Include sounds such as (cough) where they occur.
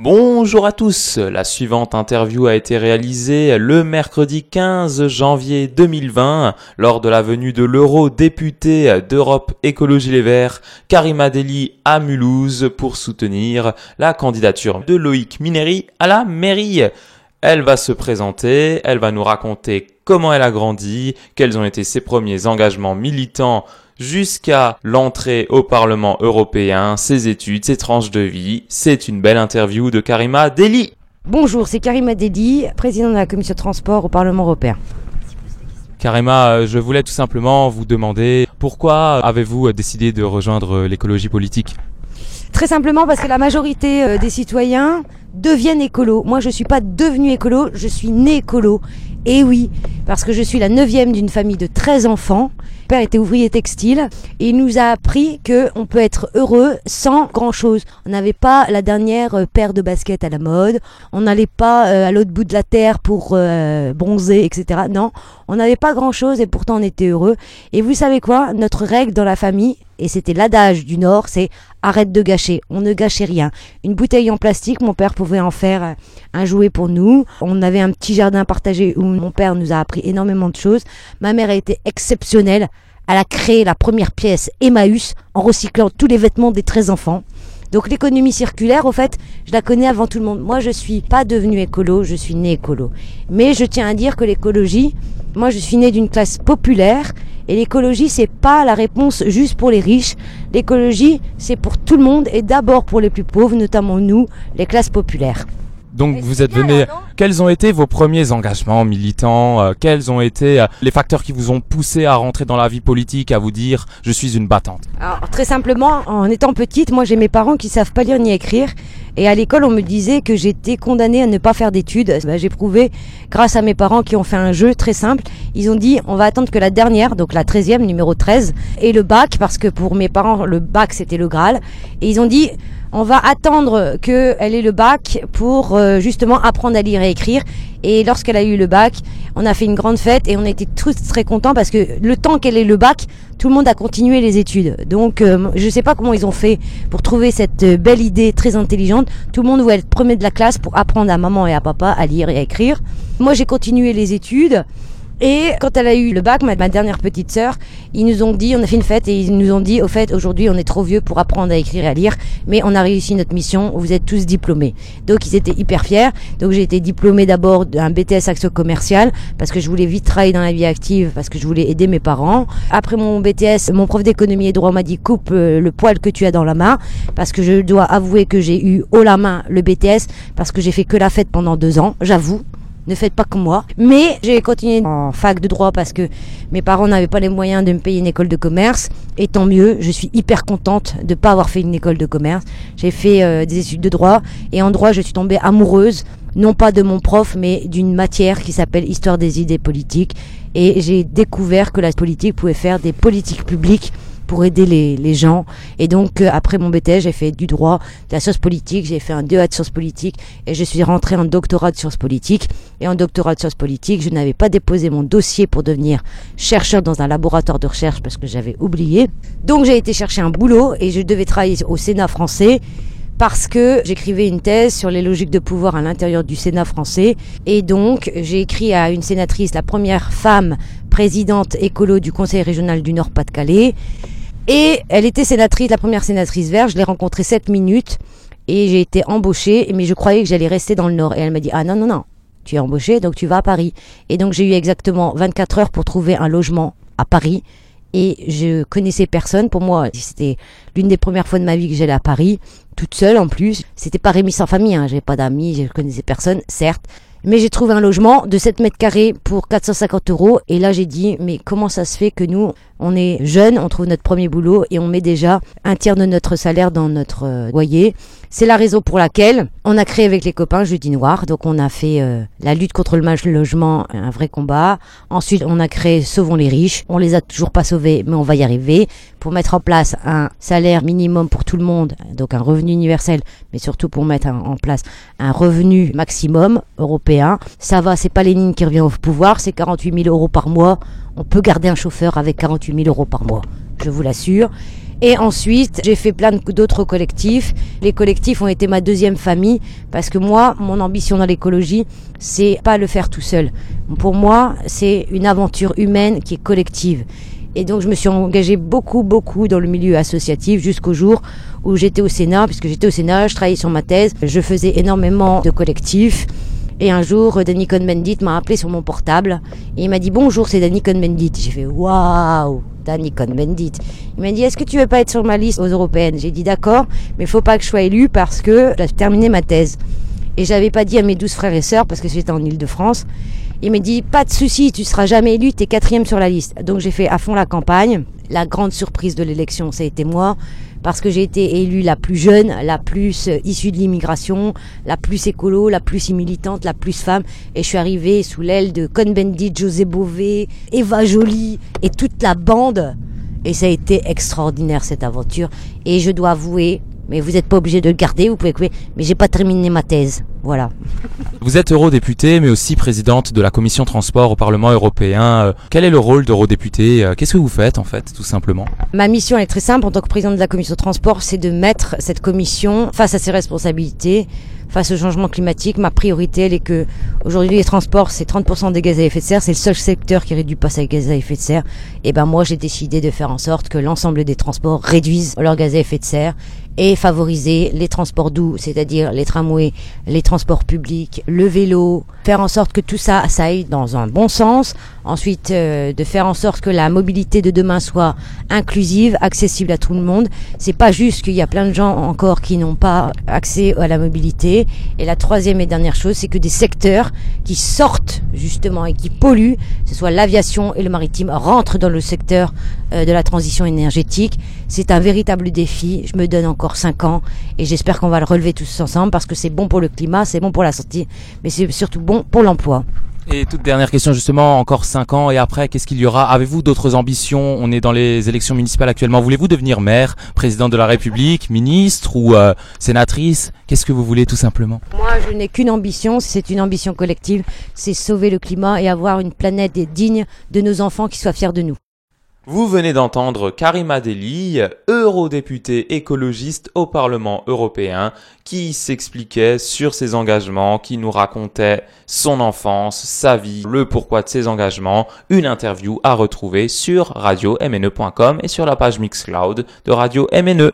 Bonjour à tous, la suivante interview a été réalisée le mercredi 15 janvier 2020 lors de la venue de l'eurodéputé d'Europe Écologie Les Verts, Karima Deli à Mulhouse pour soutenir la candidature de Loïc Mineri à la mairie. Elle va se présenter, elle va nous raconter comment elle a grandi, quels ont été ses premiers engagements militants jusqu'à l'entrée au Parlement européen, ses études, ses tranches de vie. C'est une belle interview de Karima Deli. Bonjour, c'est Karima Deli, présidente de la commission de transport au Parlement européen. Karima, euh, je voulais tout simplement vous demander pourquoi avez-vous décidé de rejoindre l'écologie politique? Très simplement parce que la majorité euh, des citoyens deviennent écolos. Moi, je ne suis pas devenue écolo, je suis née écolo. Et oui, parce que je suis la neuvième d'une famille de 13 enfants. Père était ouvrier textile et il nous a appris qu'on peut être heureux sans grand chose. On n'avait pas la dernière euh, paire de baskets à la mode, on n'allait pas euh, à l'autre bout de la terre pour euh, bronzer, etc. Non, on n'avait pas grand chose et pourtant on était heureux. Et vous savez quoi? Notre règle dans la famille, et c'était l'adage du Nord, c'est arrête de gâcher. On ne gâchait rien. Une bouteille en plastique, mon père pouvait en faire un jouet pour nous. On avait un petit jardin partagé où mon père nous a appris énormément de choses. Ma mère a été exceptionnelle. Elle a créé la première pièce Emmaüs en recyclant tous les vêtements des 13 enfants. Donc l'économie circulaire, au fait, je la connais avant tout le monde. Moi, je suis pas devenue écolo, je suis née écolo. Mais je tiens à dire que l'écologie, moi, je suis née d'une classe populaire et l'écologie, c'est pas la réponse juste pour les riches. L'écologie, c'est pour tout le monde et d'abord pour les plus pauvres, notamment nous, les classes populaires. Donc vous êtes venu. Quels ont été vos premiers engagements militants euh, Quels ont été euh, les facteurs qui vous ont poussé à rentrer dans la vie politique, à vous dire je suis une battante? Alors très simplement, en étant petite, moi j'ai mes parents qui savent pas lire ni écrire. Et à l'école, on me disait que j'étais condamnée à ne pas faire d'études. Bah, j'ai prouvé, grâce à mes parents qui ont fait un jeu très simple, ils ont dit on va attendre que la dernière, donc la 13e, numéro 13, et le bac, parce que pour mes parents, le bac c'était le Graal. Et ils ont dit on va attendre qu'elle ait le bac pour euh, justement apprendre à lire et écrire. Et lorsqu'elle a eu le bac, on a fait une grande fête et on était tous très contents parce que le temps qu'elle ait le bac, tout le monde a continué les études. Donc euh, je ne sais pas comment ils ont fait pour trouver cette euh, belle idée très intelligente. Tout le monde voulait être premier de la classe pour apprendre à maman et à papa à lire et à écrire. Moi j'ai continué les études. Et quand elle a eu le bac, ma, dernière petite sœur, ils nous ont dit, on a fait une fête et ils nous ont dit, au fait, aujourd'hui, on est trop vieux pour apprendre à écrire et à lire, mais on a réussi notre mission, vous êtes tous diplômés. Donc ils étaient hyper fiers. Donc j'ai été diplômée d'abord d'un BTS action commercial parce que je voulais vite travailler dans la vie active, parce que je voulais aider mes parents. Après mon BTS, mon prof d'économie et droit m'a dit, coupe euh, le poil que tu as dans la main, parce que je dois avouer que j'ai eu haut la main le BTS, parce que j'ai fait que la fête pendant deux ans, j'avoue ne faites pas comme moi. Mais j'ai continué en fac de droit parce que mes parents n'avaient pas les moyens de me payer une école de commerce. Et tant mieux, je suis hyper contente de ne pas avoir fait une école de commerce. J'ai fait euh, des études de droit et en droit, je suis tombée amoureuse non pas de mon prof, mais d'une matière qui s'appelle Histoire des idées politiques. Et j'ai découvert que la politique pouvait faire des politiques publiques pour aider les, gens. Et donc, euh, après mon BTS, j'ai fait du droit, de la science politique, j'ai fait un DEA de sciences politiques et je suis rentrée en doctorat de sciences politiques. Et en doctorat de sciences politiques, je n'avais pas déposé mon dossier pour devenir chercheur dans un laboratoire de recherche parce que j'avais oublié. Donc, j'ai été chercher un boulot et je devais travailler au Sénat français parce que j'écrivais une thèse sur les logiques de pouvoir à l'intérieur du Sénat français. Et donc, j'ai écrit à une sénatrice, la première femme présidente écolo du Conseil régional du Nord-Pas-de-Calais. Et elle était sénatrice, la première sénatrice verte. Je l'ai rencontrée 7 minutes et j'ai été embauchée, mais je croyais que j'allais rester dans le Nord. Et elle m'a dit, ah non, non, non, tu es embauchée, donc tu vas à Paris. Et donc j'ai eu exactement 24 heures pour trouver un logement à Paris. Et je connaissais personne. Pour moi, c'était l'une des premières fois de ma vie que j'allais à Paris, toute seule en plus. C'était pas sans famille, hein. j'avais pas d'amis, je connaissais personne, certes. Mais j'ai trouvé un logement de 7 mètres carrés pour 450 euros. Et là, j'ai dit, mais comment ça se fait que nous, on est jeunes, on trouve notre premier boulot et on met déjà un tiers de notre salaire dans notre euh, loyer. C'est la raison pour laquelle on a créé avec les copains Jeudi Noir. Donc on a fait euh, la lutte contre le mal logement, un vrai combat. Ensuite on a créé Sauvons les riches. On les a toujours pas sauvés, mais on va y arriver pour mettre en place un salaire minimum pour tout le monde, donc un revenu universel, mais surtout pour mettre en place un revenu maximum européen. Ça va, c'est pas Lénine qui revient au pouvoir, c'est 48 000 euros par mois. On peut garder un chauffeur avec 48 000 euros par mois, je vous l'assure. Et ensuite, j'ai fait plein d'autres collectifs. Les collectifs ont été ma deuxième famille parce que moi, mon ambition dans l'écologie, c'est pas le faire tout seul. Pour moi, c'est une aventure humaine qui est collective. Et donc je me suis engagée beaucoup, beaucoup dans le milieu associatif jusqu'au jour où j'étais au Sénat, puisque j'étais au Sénat, je travaillais sur ma thèse, je faisais énormément de collectifs. Et un jour, Danny Cohn-Bendit m'a appelé sur mon portable et il m'a dit bonjour, c'est Danny Cohn-Bendit. J'ai fait waouh, Danny Cohn-Bendit. Il m'a dit est-ce que tu veux pas être sur ma liste aux européennes? J'ai dit d'accord, mais il faut pas que je sois élu parce que j'ai terminé ma thèse. Et j'avais pas dit à mes douze frères et sœurs parce que j'étais en Ile-de-France. Il m'a dit pas de souci, tu seras jamais élu, tu es quatrième sur la liste. Donc j'ai fait à fond la campagne. La grande surprise de l'élection, ça a été moi parce que j'ai été élue la plus jeune, la plus euh, issue de l'immigration, la plus écolo, la plus militante, la plus femme. Et je suis arrivée sous l'aile de Cohn-Bendit, José Bové, Eva Jolie et toute la bande. Et ça a été extraordinaire cette aventure. Et je dois avouer, mais vous n'êtes pas obligé de le garder, vous pouvez couper, mais j'ai pas terminé ma thèse. Voilà. (laughs) Vous êtes eurodéputée, mais aussi présidente de la commission transport au Parlement européen. Euh, quel est le rôle d'eurodéputée euh, Qu'est-ce que vous faites, en fait, tout simplement? Ma mission est très simple en tant que présidente de la commission transport, c'est de mettre cette commission face à ses responsabilités, face au changement climatique. Ma priorité, elle est que aujourd'hui les transports, c'est 30% des gaz à effet de serre, c'est le seul secteur qui réduit pas ses gaz à effet de serre. Et ben moi, j'ai décidé de faire en sorte que l'ensemble des transports réduisent leurs gaz à effet de serre et favoriser les transports doux, c'est-à-dire les tramways, les transports publics, le vélo, faire en sorte que tout ça, ça aille dans un bon sens. Ensuite, euh, de faire en sorte que la mobilité de demain soit inclusive, accessible à tout le monde. C'est pas juste qu'il y a plein de gens encore qui n'ont pas accès à la mobilité. Et la troisième et dernière chose, c'est que des secteurs qui sortent justement et qui polluent, ce soit l'aviation et le maritime, rentrent dans le secteur euh, de la transition énergétique. C'est un véritable défi. Je me donne encore cinq ans et j'espère qu'on va le relever tous ensemble parce que c'est bon pour le climat, c'est bon pour la santé, mais c'est surtout bon pour l'emploi. Et toute dernière question justement, encore 5 ans et après, qu'est-ce qu'il y aura? Avez-vous d'autres ambitions? On est dans les élections municipales actuellement. Voulez-vous devenir maire, président de la République, ministre ou euh, sénatrice? Qu'est-ce que vous voulez tout simplement? Moi, je n'ai qu'une ambition, c'est une ambition collective, c'est sauver le climat et avoir une planète digne de nos enfants qui soient fiers de nous. Vous venez d'entendre Karima Deli, eurodéputée écologiste au Parlement européen, qui s'expliquait sur ses engagements, qui nous racontait son enfance, sa vie, le pourquoi de ses engagements. Une interview à retrouver sur radio-mne.com et sur la page Mixcloud de Radio MNE.